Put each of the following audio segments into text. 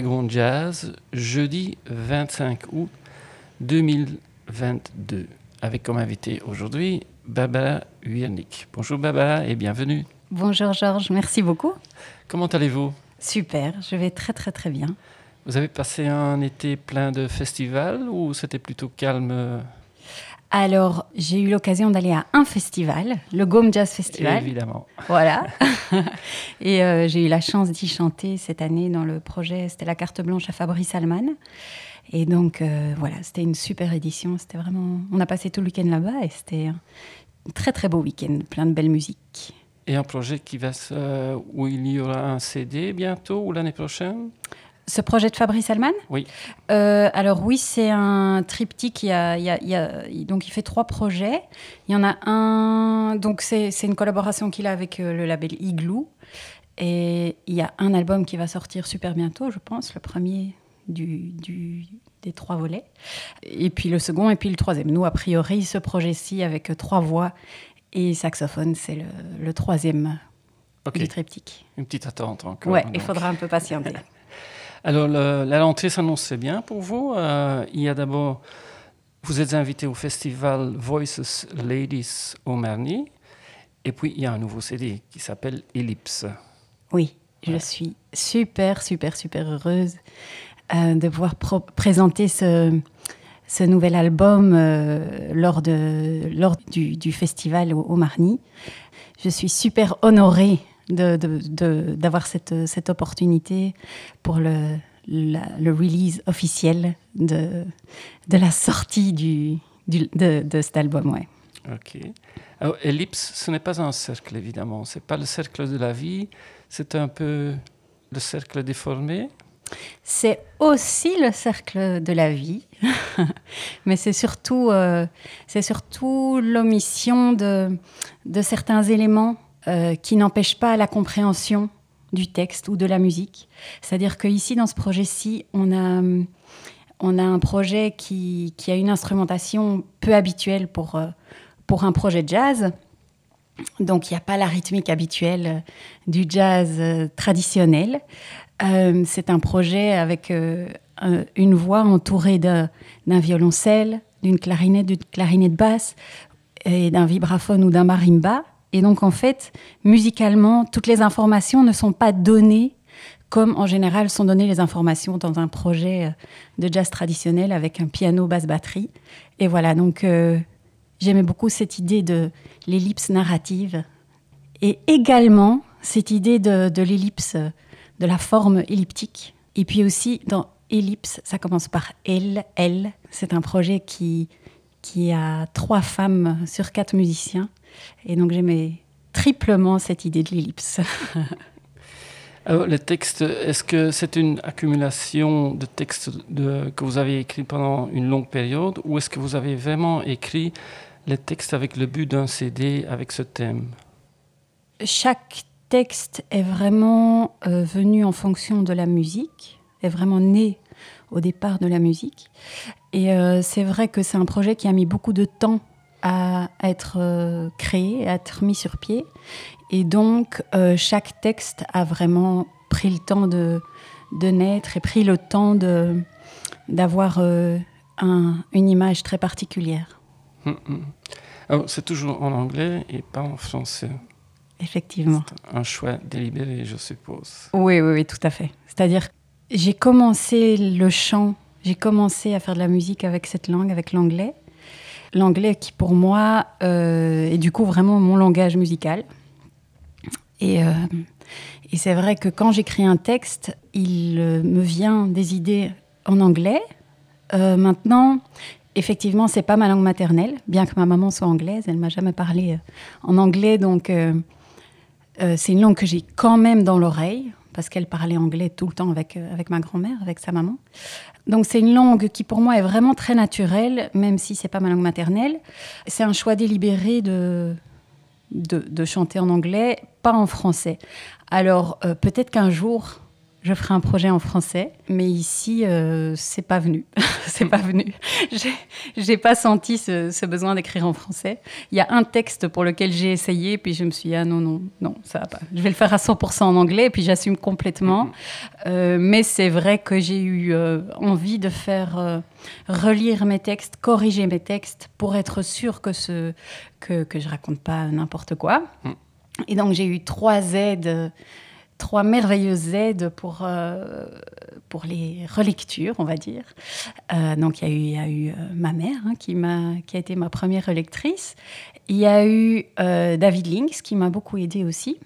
Wagon Jazz, jeudi 25 août 2022, avec comme invité aujourd'hui Baba Wiernik. Bonjour Baba et bienvenue. Bonjour Georges, merci beaucoup. Comment allez-vous? Super, je vais très très très bien. Vous avez passé un été plein de festivals ou c'était plutôt calme? Alors, j'ai eu l'occasion d'aller à un festival, le Gome Jazz Festival. Évidemment. Voilà. Et euh, j'ai eu la chance d'y chanter cette année dans le projet, c'était la carte blanche à Fabrice Alman. Et donc, euh, voilà, c'était une super édition. C'était vraiment. On a passé tout le week-end là-bas et c'était un très très beau week-end, plein de belle musique. Et un projet qui va se... où il y aura un CD bientôt ou l'année prochaine? Ce projet de Fabrice Alman Oui. Euh, alors oui, c'est un triptyque. Il, y a, il, y a, il, y a, donc il fait trois projets. Il y en a un. Donc c'est une collaboration qu'il a avec euh, le label Igloo. Et il y a un album qui va sortir super bientôt, je pense, le premier du, du, des trois volets. Et puis le second et puis le troisième. Nous, a priori, ce projet-ci avec trois voix et saxophone, c'est le, le, troisième okay. du triptyque. Une petite attente encore. Ouais, il faudra un peu patienter. Alors, le, la rentrée s'annonce bien pour vous. Euh, il y a d'abord, vous êtes invité au festival Voices Ladies au Marny. Et puis, il y a un nouveau CD qui s'appelle Ellipse. Oui, je ouais. suis super, super, super heureuse euh, de pouvoir présenter ce, ce, nouvel album euh, lors, de, lors du, du festival au, au, Marny. Je suis super honorée d'avoir cette, cette, opportunité pour le, la, le release officiel de, la sortie du, du, de, cet album. Ouais. Ok. Alors, Ellipse, ce n'est pas un cercle, évidemment. Ce n'est pas le cercle de la vie. C'est un peu le cercle déformé. C'est aussi le cercle de la vie, mais c'est surtout, euh, c'est surtout l'omission de, de certains éléments euh, qui n'empêchent pas la compréhension du texte ou de la musique. C'est-à-dire qu'ici, dans ce projet-ci, on a, on a un projet qui, qui, a une instrumentation peu habituelle pour, euh, pour un projet de jazz. Donc, il n'y a pas la rythmique habituelle du jazz euh, traditionnel. Euh, c'est un projet avec euh, une voix entourée d'un violoncelle, d'une clarinette, d'une clarinette basse, et d'un vibraphone ou d'un marimba. Et donc, en fait, musicalement, toutes les informations ne sont pas données comme en général sont données les informations dans un projet de jazz traditionnel avec un piano, basse, batterie. Et voilà, donc euh, j'aimais beaucoup cette idée de l'ellipse narrative et également cette idée de, l'ellipse, de la forme elliptique. Et puis aussi, dans ellipse, ça commence par L, L. C'est un projet qui, qui a trois femmes sur quatre musiciens. Et donc j'aimais triplement cette idée de l'ellipse. Alors, le texte, est-ce que c'est une accumulation de textes de, que vous avez écrits pendant une longue période ou est-ce que vous avez vraiment écrit les textes avec le but d'un CD avec ce thème? Chaque texte est vraiment euh, venu en fonction de la musique, est vraiment né au départ de la musique. Et euh, c'est vrai que c'est un projet qui a mis beaucoup de temps à être euh, créé, à être mis sur pied. Et donc, euh, chaque texte a vraiment pris le temps de, de naître et pris le temps d'avoir euh, un, une image très particulière. Mmh, mmh. C'est toujours en anglais et pas en français. Effectivement. Un choix délibéré, je suppose. Oui, oui, oui, tout à fait. C'est-à-dire, j'ai commencé le chant, j'ai commencé à faire de la musique avec cette langue, avec l'anglais. L'anglais qui, pour moi, euh, est du coup vraiment mon langage musical. Et, euh, et c'est vrai que quand j'écris un texte, il euh, me vient des idées en anglais. Maintenant, effectivement, c'est pas ma langue maternelle, bien que ma maman soit anglaise, elle m'a jamais parlé en anglais, donc c'est une langue que j'ai quand même dans l'oreille, parce qu'elle parlait anglais tout le temps avec, euh, avec ma grand-mère, avec sa maman. Donc c'est une langue qui pour moi est vraiment très naturelle, même si c'est pas ma langue maternelle. C'est un choix délibéré de, de, chanter en anglais, pas en français. Alors euh, peut-être qu'un jour je ferai un projet en français, mais ici, euh, c'est pas venu. c'est pas venu. J'ai- pas senti ce, ce besoin d'écrire en français. Il y a un texte pour lequel j'ai essayé, puis je me suis dit, ah non, non, non, ça va pas. Je vais le faire à 100% en anglais, puis j'assume complètement. Euh, mais c'est vrai que j'ai eu euh, envie de faire euh, relire mes textes, corriger mes textes, pour être sûre que, ce, que, que je raconte pas n'importe quoi. Mm. Et donc, j'ai eu trois aides trois merveilleuses aides pour, euh, pour les relectures, on va dire. Euh, donc, il y a eu, euh, ma mère hein, qui, m'a, qui a été ma première relectrice. Il y a eu David Links qui m'a beaucoup aidé aussi,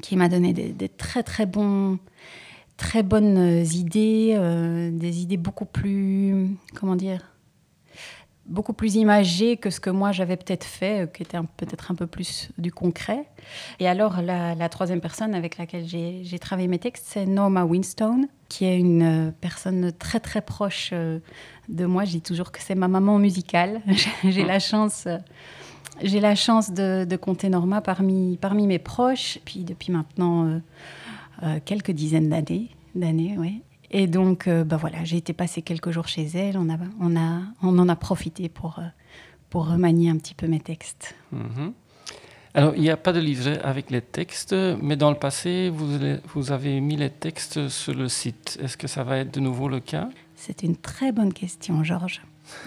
qui m'a donné des, des très très bons, très bonnes idées, des idées beaucoup plus, comment dire, beaucoup plus imagées que ce que moi j'avais peut-être fait, euh, qui était peut-être un peu plus du concret. Et alors, la, troisième personne avec laquelle j'ai travaillé mes textes, c'est Norma Winstone, qui est une euh, personne très très proche euh, de moi. Je dis toujours que c'est ma maman musicale. j'ai la chance. la chance de, compter Norma parmi, parmi mes proches, puis depuis maintenant quelques dizaines d'années, d'années. Et donc, euh, bah voilà, j'ai été passer quelques jours chez elle. On, a, on, a, on en a profité pour, euh, pour remanier un petit peu mes textes. Mhm. Alors, il n'y a pas de livret avec les textes, mais dans le passé, vous, vous avez mis les textes sur le site. Est-ce que ça va être de nouveau le cas? C'est une très bonne question, Georges.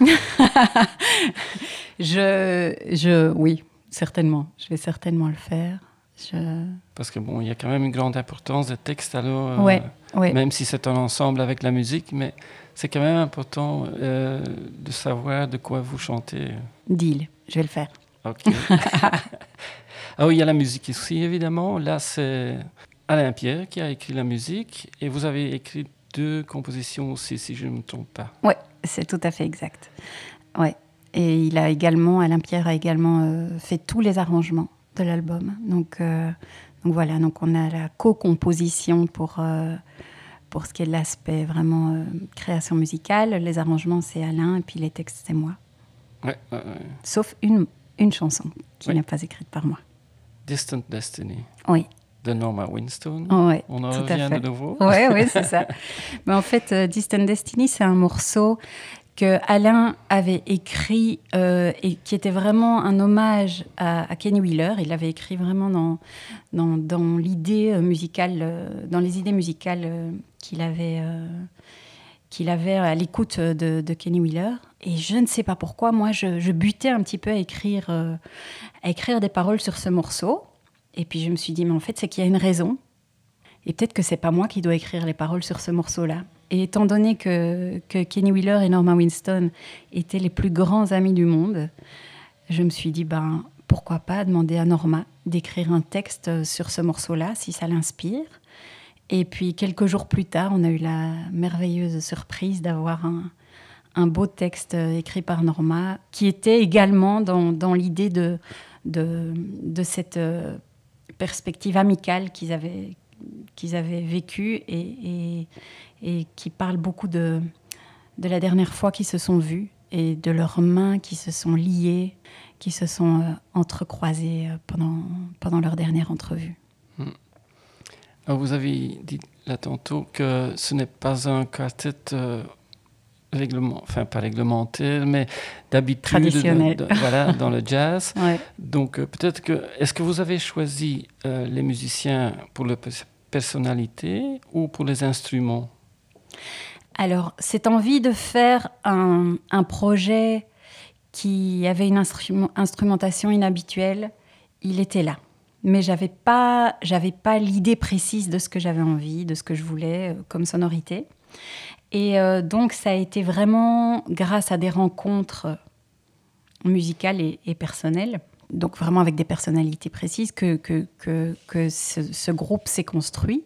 je, je, oui, certainement. Je vais certainement le faire. Je, Parce que bon, il y a quand même une grande importance des textes, alors, euh, ouais, même si c'est un ensemble avec la musique, mais c'est quand même important euh, de savoir de quoi vous chantez. Deal, je vais le faire. Ok. ah oui, il y a la musique ici, évidemment. Là, c'est Alain Pierre qui a écrit la musique, et vous avez écrit deux compositions aussi, si je ne me trompe pas. Ouais, c'est tout à fait exact. Ouais. Et il a également, Alain Pierre a également euh, fait tous les arrangements de l'album. Donc, euh, donc voilà, donc on a la co-composition pour, euh, pour ce qui est de l'aspect vraiment euh, création musicale. Les arrangements, c'est Alain, et puis les textes, c'est moi. Ouais, ouais, ouais. Sauf une, une chanson qui Oui. n'est pas écrite par moi. Distant Destiny Oui, de Norma Winstone. ouais, On en tout à revient fait. de nouveau. Oui, oui, c'est ça. Mais en fait, Distant Destiny, c'est un morceau que Alain avait écrit euh, et qui était vraiment un hommage à, Kenny Wheeler. Il l'avait écrit vraiment dans, dans, dans l'idée euh, musicale, euh, dans les idées musicales qu'il avait, qu'il avait à l'écoute de, Kenny Wheeler. Et je ne sais pas pourquoi, moi, je, butais un petit peu à écrire, à écrire des paroles sur ce morceau. Et puis je me suis dit, mais en fait, c'est qu'il y a une raison. Et peut-être que c'est pas moi qui dois écrire les paroles sur ce morceau-là. Et étant donné que, Kenny Wheeler et Norma Winston étaient les plus grands amis du monde, je me suis dit, ben, pourquoi pas demander à Norma d'écrire un texte sur ce morceau-là, si ça l'inspire. Et puis, quelques jours plus tard, on a eu la merveilleuse surprise d'avoir un, beau texte écrit par Norma, qui était également dans, l'idée de, cette euh, perspective amicale qu'ils avaient, vécue et, et qui parle beaucoup de, de la dernière fois qu'ils se sont vus et de leurs mains qui se sont liées, qui se sont euh, entrecroisées euh, pendant, pendant leur dernière entrevue. Alors, vous avez dit là tantôt que ce n'est pas un quartet euh, réglement, enfin pas réglementaire, mais d'habitude, Traditionnel. de- de- voilà, dans le jazz. Ouais. Donc euh, peut-être que est-ce que vous avez choisi les musiciens pour leur pers- personnalité ou pour les instruments? Alors, cette envie de faire un, projet qui avait une instrument- instrumentation inhabituelle, il était là. Mais j'avais pas, j'avais pas l'idée précise de ce que j'avais envie, de ce que je voulais euh, comme sonorité. Et euh, donc, ça a été vraiment grâce à des rencontres musicales et, personnelles, donc vraiment avec des personnalités précises, que, que, que, ce groupe s'est construit.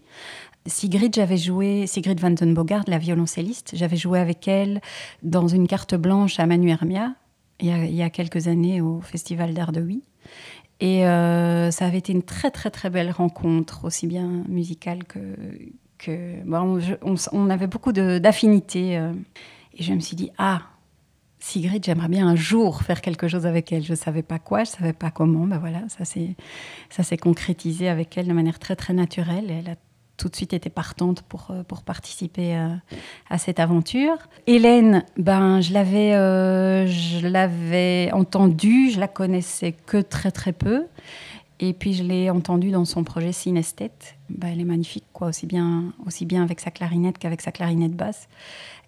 Sigrid, j'avais joué, Sigrid Van den Bogart, la violoncelliste, j'avais joué avec elle dans une carte blanche à Manu Hermia, il y a, quelques années au Festival d'Art de. Et euh, ça avait été une très très très belle rencontre, aussi bien musicale que... que bon, on, avait beaucoup d'affinités. Euh, et je me suis dit, ah, Sigrid, j'aimerais bien un jour faire quelque chose avec elle. Je ne savais pas quoi, je ne savais pas comment. Ben voilà, ça s'est concrétisé avec elle de manière très très naturelle. Tout de suite été partante pour, euh, pour participer à, euh, à cette aventure. Hélène, ben, je l'avais euh, je l'avais entendue, je la connaissais que très très peu. Et puis je l'ai entendue dans son projet Synesthète. Ben, elle est magnifique, quoi, aussi bien, aussi bien avec sa clarinette qu'avec sa clarinette basse.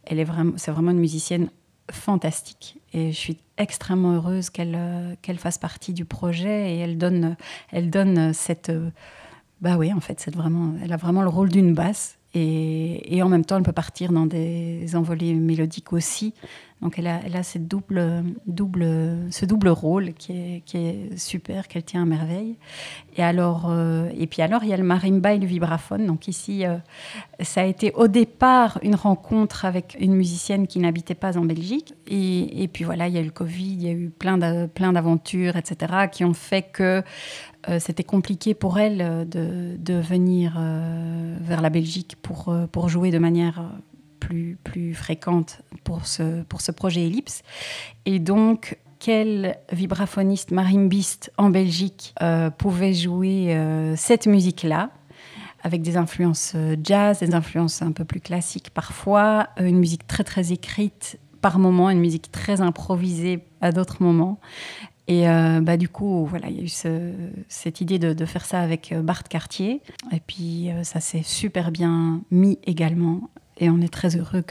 Elle est vraiment, c'est vraiment une musicienne fantastique. Et je suis extrêmement heureuse qu'elle qu'elle fasse partie du projet et elle donne, elle donne cette bah oui, en fait, c'est vraiment, elle a vraiment le rôle d'une basse. Et, et, en même temps, elle peut partir dans des envolées mélodiques aussi. Donc elle a, cette double, double, ce double rôle qui est, qui est super, qu'elle tient à merveille. Et, alors, euh, et puis alors, il y a le marimba et le vibraphone. Donc ici, euh, ça a été au départ une rencontre avec une musicienne qui n'habitait pas en Belgique. Et, et, puis voilà, il y a eu le Covid, il y a eu plein d'aventures, etc., qui ont fait que euh, c'était compliqué pour elle euh, de, de venir euh, vers la Belgique pour, pour jouer de manière plus, plus fréquente pour ce, pour ce projet Ellipse. Et donc, quel vibraphoniste marimbiste en Belgique pouvait jouer cette musique-là avec des influences jazz, des influences un peu plus classiques parfois, une musique très très écrite par moments, une musique très improvisée à d'autres moments. Et euh, bah, du coup, voilà, il y a eu cette idée de, faire ça avec euh, Bart Cartier. Et puis, euh, ça s'est super bien mis également. Et on est très heureux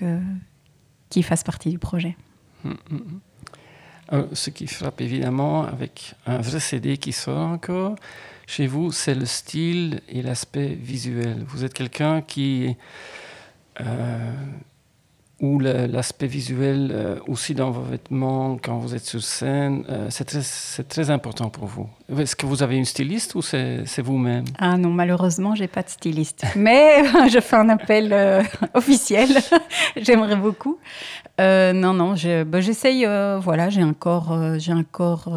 qu'il fasse partie du projet. Hum, hum, hum. ce qui frappe évidemment avec un vrai CD qui sort encore chez vous, c'est le style et l'aspect visuel. Vous êtes quelqu'un qui ou l'aspect visuel euh, aussi dans vos vêtements quand vous êtes sur scène, euh, c'est très, important pour vous. Est-ce que vous avez une styliste ou c'est vous-même? Ah non, malheureusement, j'ai pas de styliste. Mais je fais un appel euh, officiel. J'aimerais beaucoup. non, non, bah, j'essaye. voilà, j'ai un corps, j'ai un corps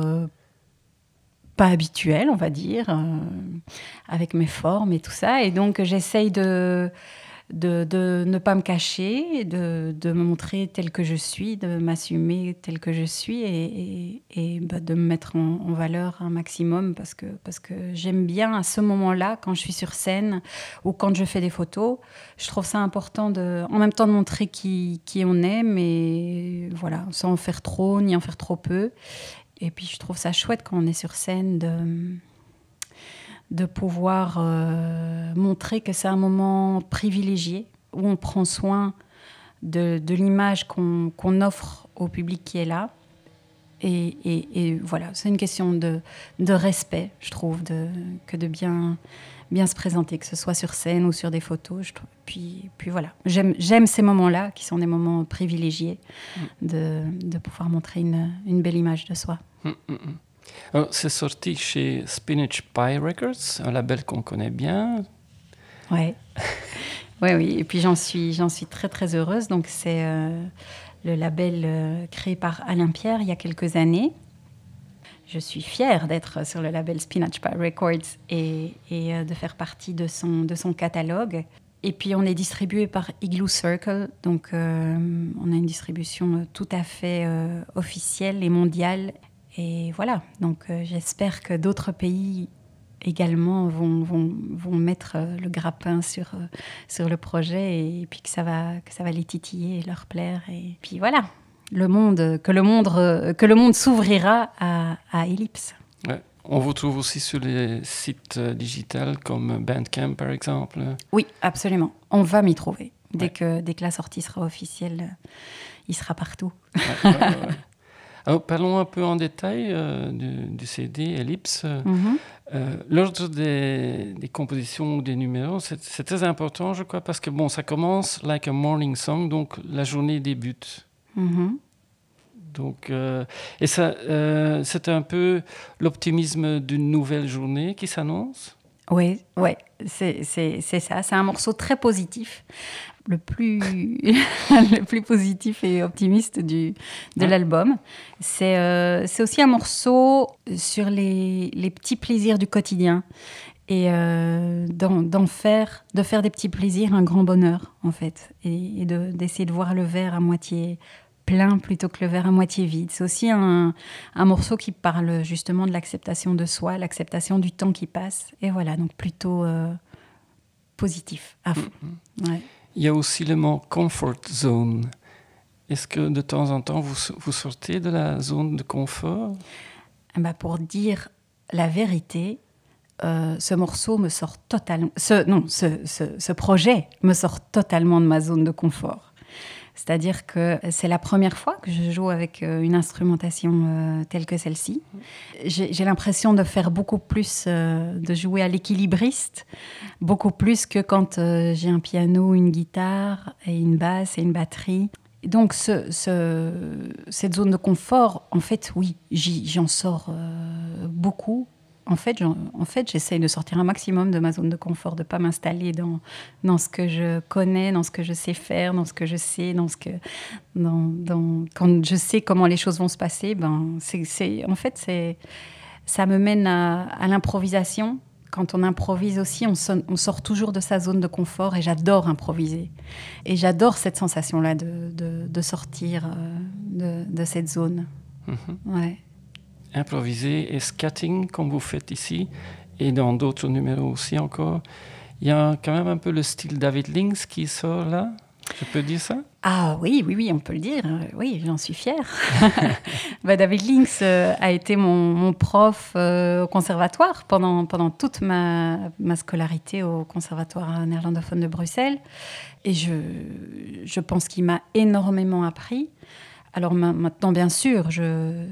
pas habituel, on va dire, avec mes formes et tout ça. Et donc, j'essaye de de, ne pas me cacher, de, de, me montrer tel que je suis, de m'assumer tel que je suis et, bah, de me mettre en, valeur un maximum parce que, parce que j'aime bien à ce moment-là, quand je suis sur scène ou quand je fais des photos, je trouve ça important de, en même temps de montrer qui, qui on est, mais voilà, sans en faire trop ni en faire trop peu. Et puis je trouve ça chouette quand on est sur scène de de pouvoir euh, montrer que c'est un moment privilégié où on prend soin de, l'image qu'on offre au public qui est là. Et, voilà, c'est une question de, respect, je trouve, que de bien, bien se présenter, que ce soit sur scène ou sur des photos. Je Puis, puis voilà, j'aime ces moments-là, qui sont des moments privilégiés, mm. de, pouvoir montrer une, belle image de soi. Mm, mm, c'est sorti chez Spinach Pie Records, un label qu'on connaît bien. Ouais. oui, oui. Et puis j'en suis, suis très très heureuse. Donc c'est euh, le label euh, créé par Alain Pierre il y a quelques années. Je suis fière d'être sur le label Spinach Pie Records et, euh, de faire partie de son, de son catalogue. Et puis on est distribué par Igloo Circle, donc on a une distribution tout à fait officielle et mondiale. Et voilà, donc euh, j'espère que d'autres pays également vont, vont, vont, mettre euh, le grappin sur, euh, sur le projet et, puis que ça, va, que ça va les titiller et leur plaire. Et puis voilà, le monde, que le monde, que le monde s'ouvrira à, à Ellipse. On vous trouve aussi sur les sites digitaux comme Bandcamp par exemple Oui, absolument. On va m'y trouver. Dès, que, dès que la sortie sera officielle, il sera partout. Alors, parlons un peu en détail euh, du, CD Ellipse. Euh, l'ordre des, compositions ou des numéros, c'est très important, je crois, parce que bon, ça commence like a morning song, donc la journée débute. Mhm. Donc, euh, et ça, c'est un peu l'optimisme d'une nouvelle journée qui s'annonce? Oui, ouais, c'est ça. C'est un morceau très positif le plus, le plus positif et optimiste du, de l'album. C'est euh, aussi un morceau sur les, les, petits plaisirs du quotidien et euh, d'en faire, de faire des petits plaisirs un grand bonheur, en fait, et, et d'essayer de, de, voir le verre à moitié plein plutôt que le verre à moitié vide. C'est aussi un, un, morceau qui parle justement de l'acceptation de soi, l'acceptation du temps qui passe, et voilà, donc plutôt euh, positif à fond. Mm -hmm. ouais. Il y a aussi le mot comfort zone. Est-ce que de temps en temps vous, vous sortez de la zone de confort? Bah Pour dire la vérité, euh, ce morceau me sort totalement. Ce, non, ce, ce, ce, projet me sort totalement de ma zone de confort. C'est-à-dire que c'est la première fois que je joue avec euh, une instrumentation euh, telle que celle-ci. J'ai l'impression de faire beaucoup plus, euh, de jouer à l'équilibriste, beaucoup plus que quand j'ai un piano, une guitare et une basse et une batterie. Donc ce, ce, cette zone de confort, en fait, oui, j'en sors beaucoup en fait, en fait j'essaye de sortir un maximum de ma zone de confort, de ne pas m'installer dans, dans ce que je connais, dans ce que je sais faire, dans ce que je sais, dans ce que, dans, dans, quand je sais comment les choses vont se passer, ben, c'est, en fait, c'est, ça me mène à, à l'improvisation. Quand on improvise aussi, on, sort toujours de sa zone de confort et j'adore improviser. Et j'adore cette sensation-là de, de, de, sortir de, de cette zone. Mm-hmm. Ouais improviser et scatting comme vous faites ici et dans d'autres numéros aussi encore. Il y a quand même un peu le style David Links qui sort là. Je peux dire ça? Ah oui, oui, oui, on peut le dire. Oui, j'en suis fière. bah, David Links euh, a été mon, mon prof euh, au conservatoire pendant, pendant toute ma, ma scolarité au conservatoire néerlandophone de Bruxelles. Et je, je pense qu'il m'a énormément appris. Alors maintenant, bien sûr, je,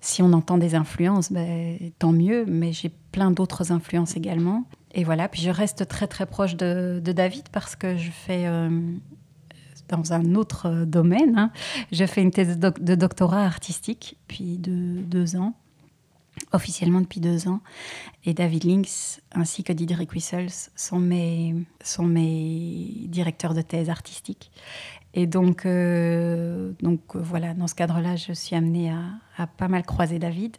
si on entend des influences, ben, tant mieux, mais j'ai plein d'autres influences également. Et voilà, puis je reste très très proche de, de David parce que je fais, euh, dans un autre domaine, hein, je fais une thèse de, doc de, doctorat artistique depuis deux, deux, ans, officiellement depuis deux ans. Et David Links ainsi que Didier Wissels sont mes, sont mes directeurs de thèse artistique. Et donc, euh, donc voilà, dans ce cadre-là, je suis amenée à, à, pas mal croiser David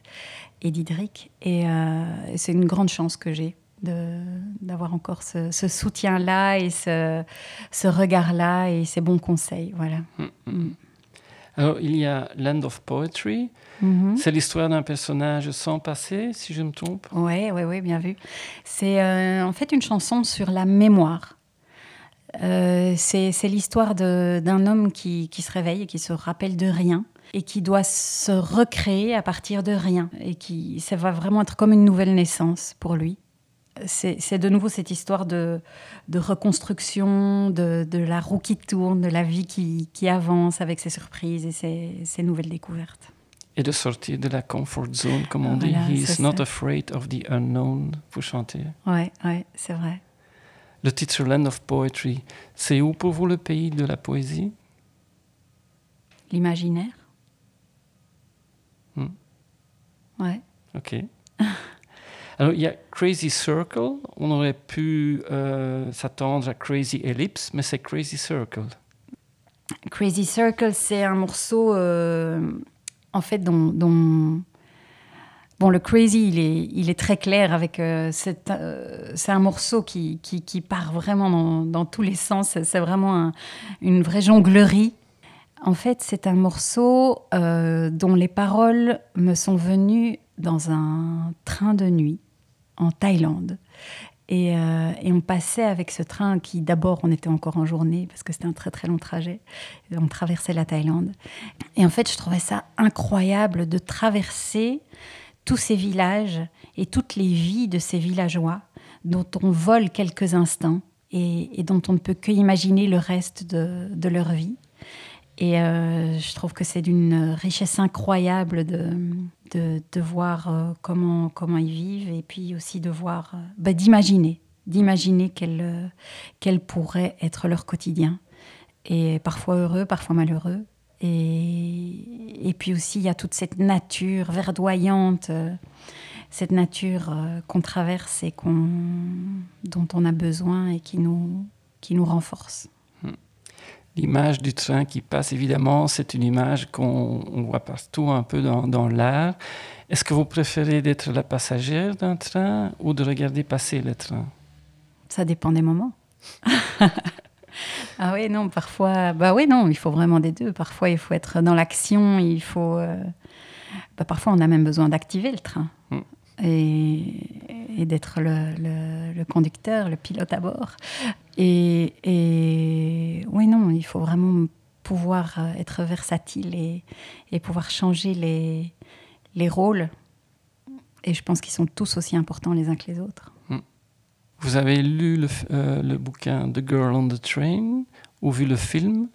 et Didrik. Et euh, c'est une grande chance que j'ai d'avoir encore ce, ce soutien-là et ce, ce regard-là et ces bons conseils. Voilà. Mm mm. Alors, il y a Land of Poetry. Mm -hmm. C'est l'histoire d'un personnage sans passé, si je me trompe. Oui, oui, oui, bien vu. C'est euh, en fait une chanson sur la mémoire. Euh, c'est l'histoire d'un homme qui, qui, se réveille et qui se rappelle de rien et qui doit se recréer à partir de rien et qui ça va vraiment être comme une nouvelle naissance pour lui. C'est de nouveau cette histoire de, de reconstruction, de, de, la roue qui tourne, de la vie qui, qui avance avec ses surprises et ses, ses, nouvelles découvertes. Et de sortir de la comfort zone, comme on voilà, dit. He is not ça. afraid of the unknown, vous chantez. Oui, ouais, c'est vrai. Le titre Land of Poetry, c'est où pour vous le pays de la poésie? L'imaginaire. Hmm. Ouais. Ok. Alors, il y a Crazy Circle. On aurait pu euh, s'attendre à Crazy Ellipse, mais c'est Crazy Circle. Crazy Circle, c'est un morceau, euh, en fait, dont, dont, Bon, le Crazy, il est, il est très clair avec. Euh, c'est euh, un morceau qui, qui, part vraiment dans, tous les sens. C'est vraiment un, une vraie jonglerie. En fait, c'est un morceau euh, dont les paroles me sont venues dans un train de nuit en Thaïlande. Et, euh, et, on passait avec ce train qui, d'abord, on était encore en journée parce que c'était un très très long trajet. On traversait la Thaïlande. Et en fait, je trouvais ça incroyable de traverser tous ces villages et toutes les vies de ces villageois dont on vole quelques instants et, dont on ne peut que imaginer le reste de, leur vie. Et euh, je trouve que c'est d'une richesse incroyable de, de, voir euh, comment, comment ils vivent et puis aussi de voir, euh, bah, d'imaginer, d'imaginer quel, quel pourrait être leur quotidien. Et parfois heureux, parfois malheureux. Et, et, puis aussi, il y a toute cette nature verdoyante, euh, cette nature euh, qu'on traverse et dont on a besoin et qui nous, qui nous renforce. Hmm. l'image du train qui passe, évidemment, c'est une image qu'on voit partout un peu dans, dans l'art. Est-ce que vous préférez d'être la passagère d'un train ou de regarder passer le train? Ça dépend des moments. ah oui, non, parfois, bah oui, non, il faut vraiment des deux. Parfois, il faut être dans l'action, il faut. Euh, bah, parfois, on a même besoin d'activer le train mm. et, d'être le, conducteur, le pilote à bord. Et, et, oui, non, il faut vraiment pouvoir euh, être versatile et, et pouvoir changer les, les rôles. Et je pense qu'ils sont tous aussi importants les uns que les autres. Vous avez lu le, euh, le, bouquin The Girl on the Train ou vu le film?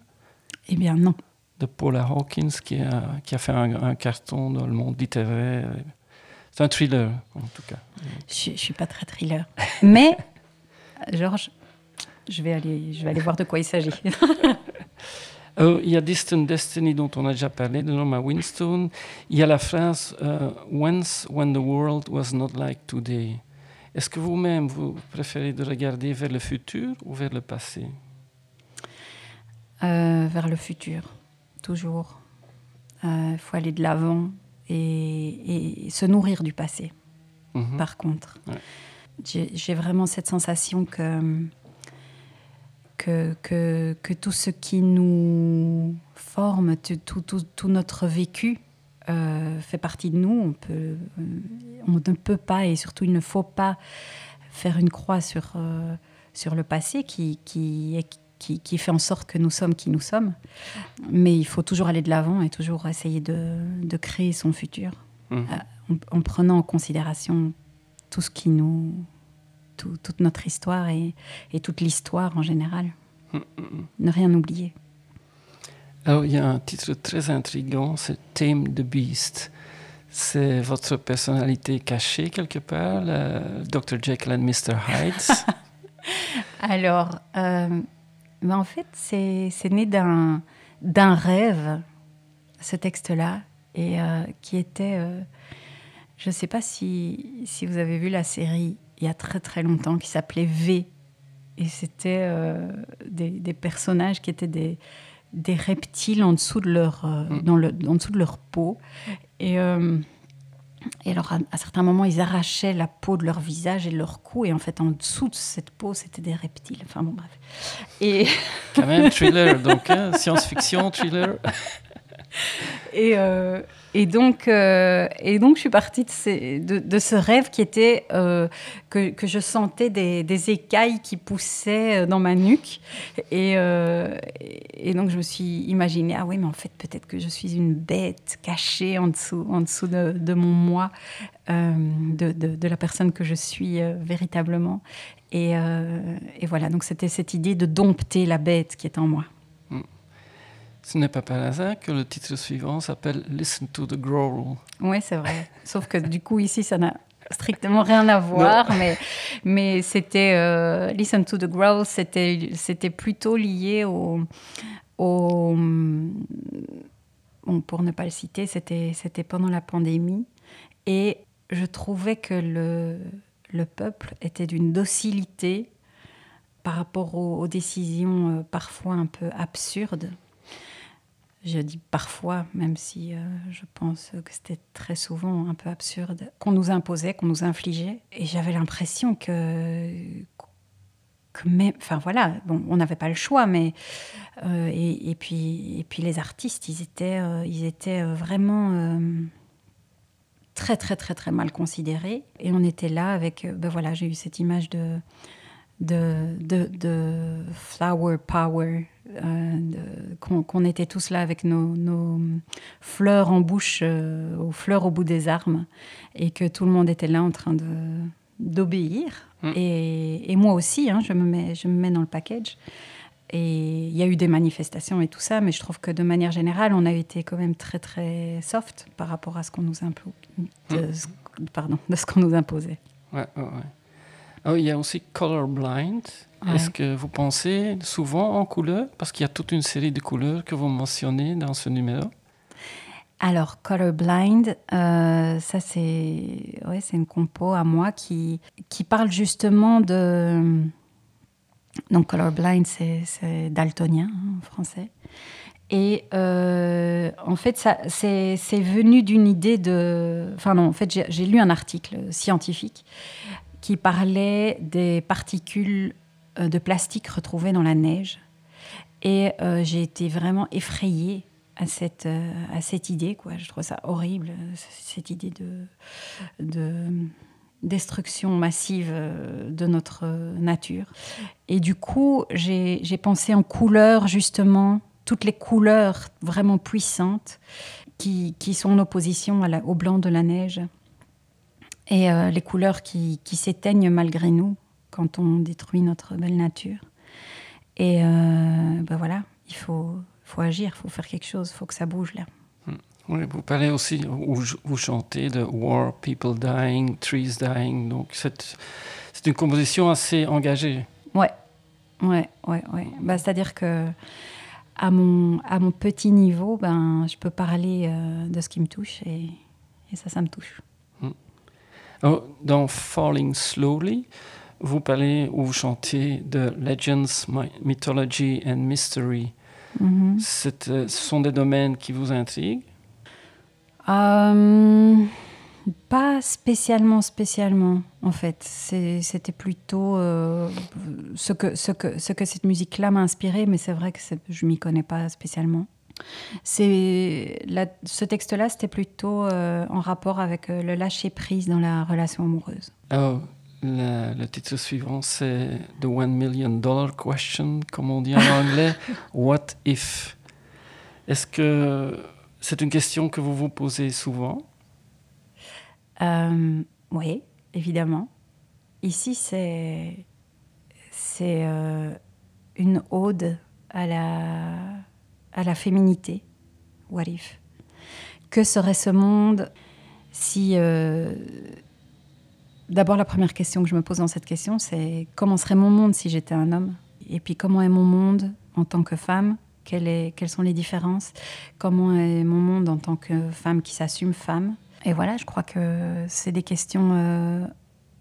Eh bien, non. De Paula Hawkins qui a, qui a fait un, carton dans le monde littéraire. C'est un thriller, en tout cas. Je ne suis pas très thriller. Mais, Georges, je vais, aller, je vais aller voir de quoi il s'agit. Euh, il y a Distant Destiny dont on a déjà parlé, de Norma Winstone. Il y a la phrase euh, Once when the world was not like today. Est-ce que vous-même, vous préférez de regarder vers le futur ou vers le passé? Euh, Vers le futur, toujours. Il euh, faut aller de l'avant et, se nourrir du passé, mhm. par contre. J'ai vraiment cette sensation que, que, que, que, tout ce qui nous forme, tout, tout, tout notre vécu, euh, fait partie de nous. On, peut, euh, on ne peut pas et surtout il ne faut pas faire une croix sur, euh, sur le passé qui, qui, qui, qui, fait en sorte que nous sommes qui nous sommes. Mais il faut toujours aller de l'avant et toujours essayer de, de créer son futur mmh. en, prenant en considération tout ce qui nous. toute notre histoire et, et toute l'histoire en général. Mmh, mmh, ne rien oublier. Alors, il y a un titre très intrigant, c'est Tame the Beast. C'est votre personnalité cachée quelque part, Dr. Jekyll and Mr. Hyde Alors, euh, ben, en fait, c'est né d'un rêve, ce texte-là, et euh, qui était. Euh, je ne sais pas si, si vous avez vu la série il y a très très longtemps qui s'appelait V. Et c'était des, des, personnages qui étaient des, des reptiles en dessous de leur, euh, mm. dans le, en dessous de leur peau. Et, euh, et alors, à, certains moments, ils arrachaient la peau de leur visage et de leur cou. Et en fait, en dessous de cette peau, c'était des reptiles. Enfin, bon, bref. Et... Quand même, thriller, donc, hein, science-fiction, thriller. et, euh, euh, et donc, je suis partie de, ce rêve qui était euh, que, je sentais des, écailles qui poussaient dans ma nuque. Et, et, donc, je me suis imaginée, ah oui, mais en fait, peut-être que je suis une bête cachée en dessous, de mon moi, de, de, la personne que je suis véritablement. Et, et voilà, donc c'était cette idée de dompter la bête qui est en moi. Ce n'est pas par hasard que le titre suivant s'appelle Listen to the Growl. Oui, c'est vrai. Sauf que du coup, ici, ça n'a strictement rien à voir, mais, mais c'était euh, Listen to the Growl, c'était, c'était plutôt lié au, au bon, pour ne pas le citer, c'était, c'était pendant la pandémie, et je trouvais que le, le peuple était d'une docilité par rapport aux décisions euh, parfois un peu absurdes je dis parfois, même si euh, je pense que c'était très souvent un peu absurde, qu'on nous imposait, qu'on nous infligeait. Et j'avais l'impression que, même, enfin voilà, bon, on n'avait pas le choix, mais euh, et, puis et puis les artistes, ils étaient, euh, ils étaient vraiment très très très très mal considérés. Et on était là avec, ben voilà, j'ai eu cette image de de, de, de flower power, euh, qu'on était tous là avec nos, nos fleurs en bouche, euh, aux fleurs au bout des armes, et que tout le monde était là en train d'obéir. Mm. Et, et, moi aussi, hein, je, me mets, je me mets dans le package. Et il y a eu des manifestations et tout ça, mais je trouve que de manière générale, on a été quand même très très soft par rapport à ce qu'on nous, de, mm. pardon, de ce qu'on nous imposait. Ouais, ouais, ouais. Oh, il y a aussi Colorblind. Est-ce que vous pensez souvent en couleur? Parce qu'il y a toute une série de couleurs que vous mentionnez dans ce numéro. Alors, Colorblind, euh, ça c'est ouais, une compo à moi qui, qui parle justement de, Donc colorblind, c'est daltonien hein, en français. Et euh, en fait, c'est venu d'une idée de... Enfin non, en fait, j'ai lu un article scientifique qui parlait des particules euh, de plastique retrouvées dans la neige. Et euh, j'ai été vraiment effrayée à cette, à cette idée. Quoi. Je trouve ça horrible, cette idée de, de destruction massive de notre nature. Et du coup, j'ai pensé en couleurs, justement, toutes les couleurs vraiment puissantes qui, sont en opposition au blanc de la neige et euh, les couleurs qui, s'éteignent malgré nous quand on détruit notre belle nature. Et euh, ben voilà, il faut, faut agir, il faut faire quelque chose, il faut que ça bouge là. Hmm. Oui, vous parlez aussi, vous, vous chantez de War, People Dying, Trees Dying, donc c'est une composition assez engagée. Ouais, ouais, ouais, ouais. Bah, C'est-à-dire que à mon, à mon petit niveau, ben, je peux parler euh, de ce qui me touche et, et ça, ça me touche. Hmm. dans Falling Slowly, vous parlez ou vous chantez de Legends, Mythology and Mystery. Mm ce sont des domaines qui vous intriguent? Euh, pas spécialement, spécialement, en fait. C'était plutôt euh, ce, que, ce, que, ce que cette musique-là m'a inspiré, mais c'est vrai que je m'y connais pas spécialement. Ce texte-là, c'était plutôt euh, en rapport avec euh, le lâcher-prise dans la relation amoureuse. Oh, le, titre suivant, c'est The One Million Dollar Question, comme on dit en anglais. What if? Est-ce que c'est une question que vous vous posez souvent? Euh, oui, évidemment. Ici, c'est c'est une ode à la à la féminité. What if? Que serait ce monde si euh, D'abord, la première question que je me pose dans cette question, c'est comment serait mon monde si j'étais un homme? Et puis, comment est mon monde en tant que femme? Quelles sont les différences? Comment est mon monde en tant que femme qui s'assume femme? Et voilà, je crois que c'est des questions euh,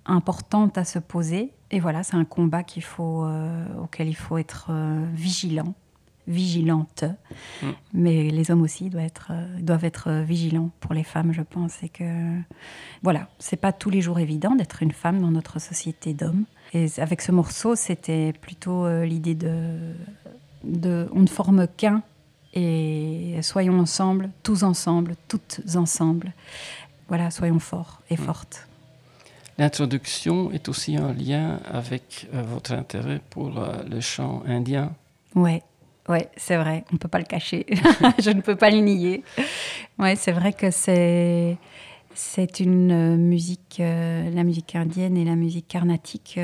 importantes à se poser. Et voilà, c'est un combat euh, auquel il faut être vigilant, vigilante. Mm. Mais les hommes aussi doivent être, doivent être vigilants pour les femmes, je pense. Et que voilà, c'est pas tous les jours évident d'être une femme dans notre société d'hommes. Et avec ce morceau, c'était plutôt l'idée de, de, on ne forme qu'un et soyons ensemble, tous ensemble, toutes ensemble. Voilà, soyons forts et mm. fortes. L'introduction est aussi un lien avec euh, votre intérêt pour euh, le chant indien. Ouais, ouais, c'est vrai. On ne peut pas le cacher. Je ne peux pas le nier. Ouais, c'est vrai que c'est c'est une euh, musique, la musique indienne et la musique carnatique.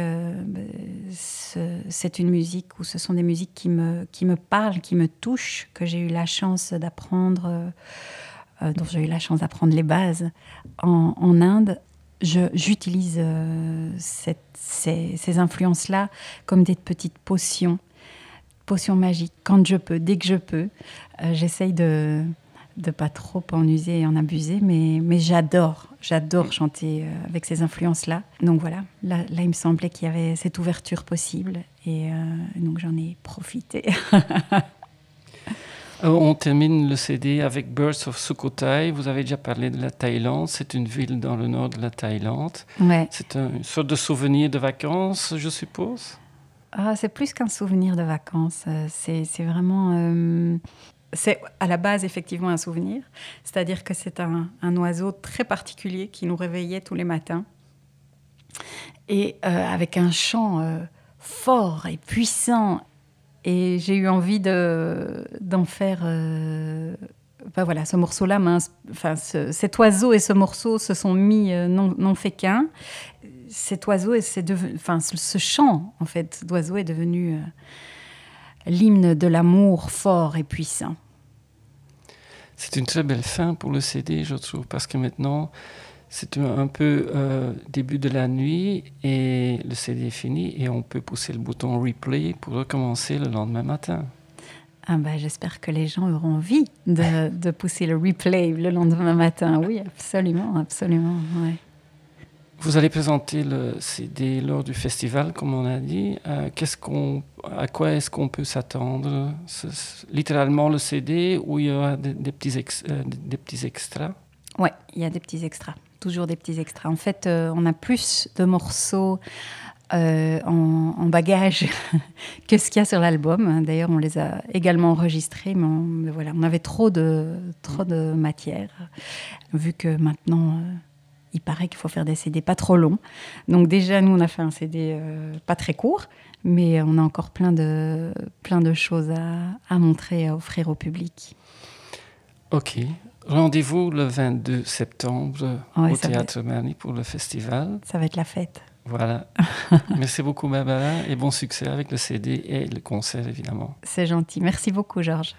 c'est une musique où ce sont des musiques qui me qui me parlent, qui me touchent, que j'ai eu la chance d'apprendre euh, dont j'ai eu la chance d'apprendre les bases en, Inde, j'utilise euh, ces, influences-là comme des petites potions, potions magiques. Quand je peux, dès que je peux, euh, j'essaye de de pas trop en user et en abuser, mais, mais j'adore, j'adore chanter avec ces influences-là. Donc voilà, là, là, il me semblait qu'il y avait cette ouverture possible et donc j'en ai profité. Euh, on termine le CD avec Birds of Sukhothai. Vous avez déjà parlé de la Thaïlande. C'est une ville dans le nord de la Thaïlande. C'est une sorte de souvenir de vacances, je suppose? Ah, c'est plus qu'un souvenir de vacances. Euh, c'est vraiment. Euh, c'est à la base effectivement un souvenir. C'est-à-dire que c'est un, oiseau très particulier qui nous réveillait tous les matins. Et avec un chant fort et puissant et j'ai eu envie d'en faire. Euh, voilà, ce morceau-là, enfin, cet oiseau et ce morceau se sont mis, euh, non, fait qu'un. Cet oiseau, et enfin, ce chant en fait d'oiseau est devenu euh, l'hymne de l'amour fort et puissant. C'est une très belle fin pour le CD, je trouve, parce que maintenant, c'est un peu euh, début de la nuit et le CD est fini et on peut pousser le bouton replay pour recommencer le lendemain matin. Ah bah, J'espère que les gens auront envie de, de, pousser le replay le lendemain matin. Oui, absolument, absolument. Ouais. Vous allez présenter le CD lors du festival, comme on a dit. Euh, à quoi est-ce qu'on peut s'attendre? Littéralement le CD ou il y aura des, petits, euh, des petits extras? Oui, il y a des petits extras. Toujours des petits extras. En fait, euh, on a plus de morceaux en, bagage que ce qu'il y a sur l'album. D'ailleurs, on les a également enregistrés, mais, mais voilà, on avait trop de, trop de matière, vu que maintenant il paraît qu'il faut faire des CD pas trop longs. Donc déjà, nous, on a fait un CD euh, pas très court, mais on a encore plein de, plein de choses à, montrer, à offrir au public. Ok. Rendez-vous le 22 septembre au Théâtre Merny pour le festival. Ça va être la fête. Voilà. Merci beaucoup, Barbara, et bon succès avec le CD et le concert, évidemment. C'est gentil. Merci beaucoup, Georges.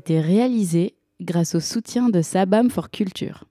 Été réalisé grâce au soutien de Sabam for Culture.